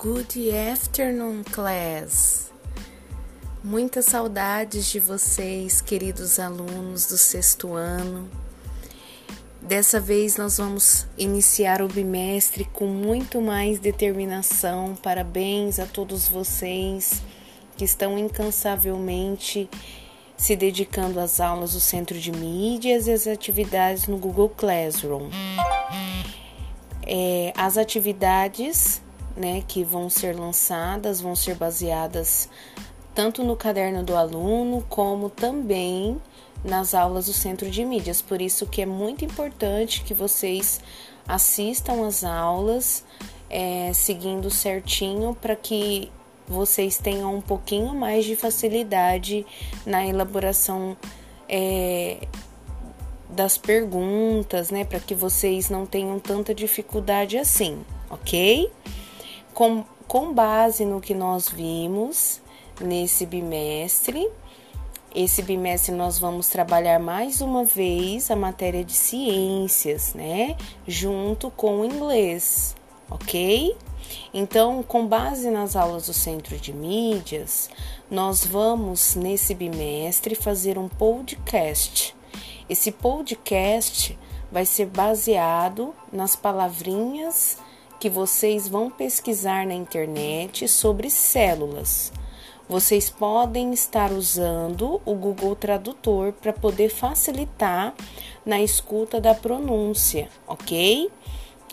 Good afternoon, class. Muitas saudades de vocês, queridos alunos do sexto ano. Dessa vez nós vamos iniciar o bimestre com muito mais determinação. Parabéns a todos vocês que estão incansavelmente se dedicando às aulas do Centro de Mídias e às atividades no Google Classroom. É, as atividades né, que vão ser lançadas vão ser baseadas tanto no caderno do aluno como também nas aulas do Centro de Mídias. Por isso que é muito importante que vocês assistam as aulas é, seguindo certinho para que vocês tenham um pouquinho mais de facilidade na elaboração é, das perguntas, né? Para que vocês não tenham tanta dificuldade assim, ok? Com, com base no que nós vimos nesse bimestre, esse bimestre nós vamos trabalhar mais uma vez a matéria de ciências, né? Junto com o inglês, ok? Então, com base nas aulas do Centro de Mídias, nós vamos nesse bimestre fazer um podcast. Esse podcast vai ser baseado nas palavrinhas que vocês vão pesquisar na internet sobre células. Vocês podem estar usando o Google Tradutor para poder facilitar na escuta da pronúncia, ok?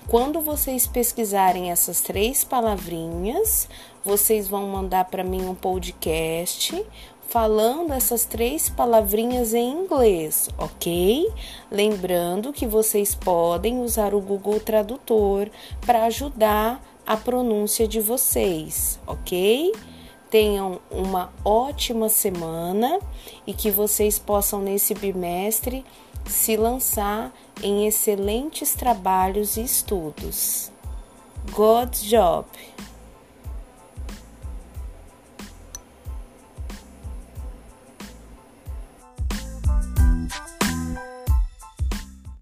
Quando vocês pesquisarem essas três palavrinhas, vocês vão mandar para mim um podcast falando essas três palavrinhas em inglês, ok? Lembrando que vocês podem usar o Google Tradutor para ajudar a pronúncia de vocês, ok? Tenham uma ótima semana e que vocês possam nesse bimestre se lançar em excelentes trabalhos e estudos. Good job!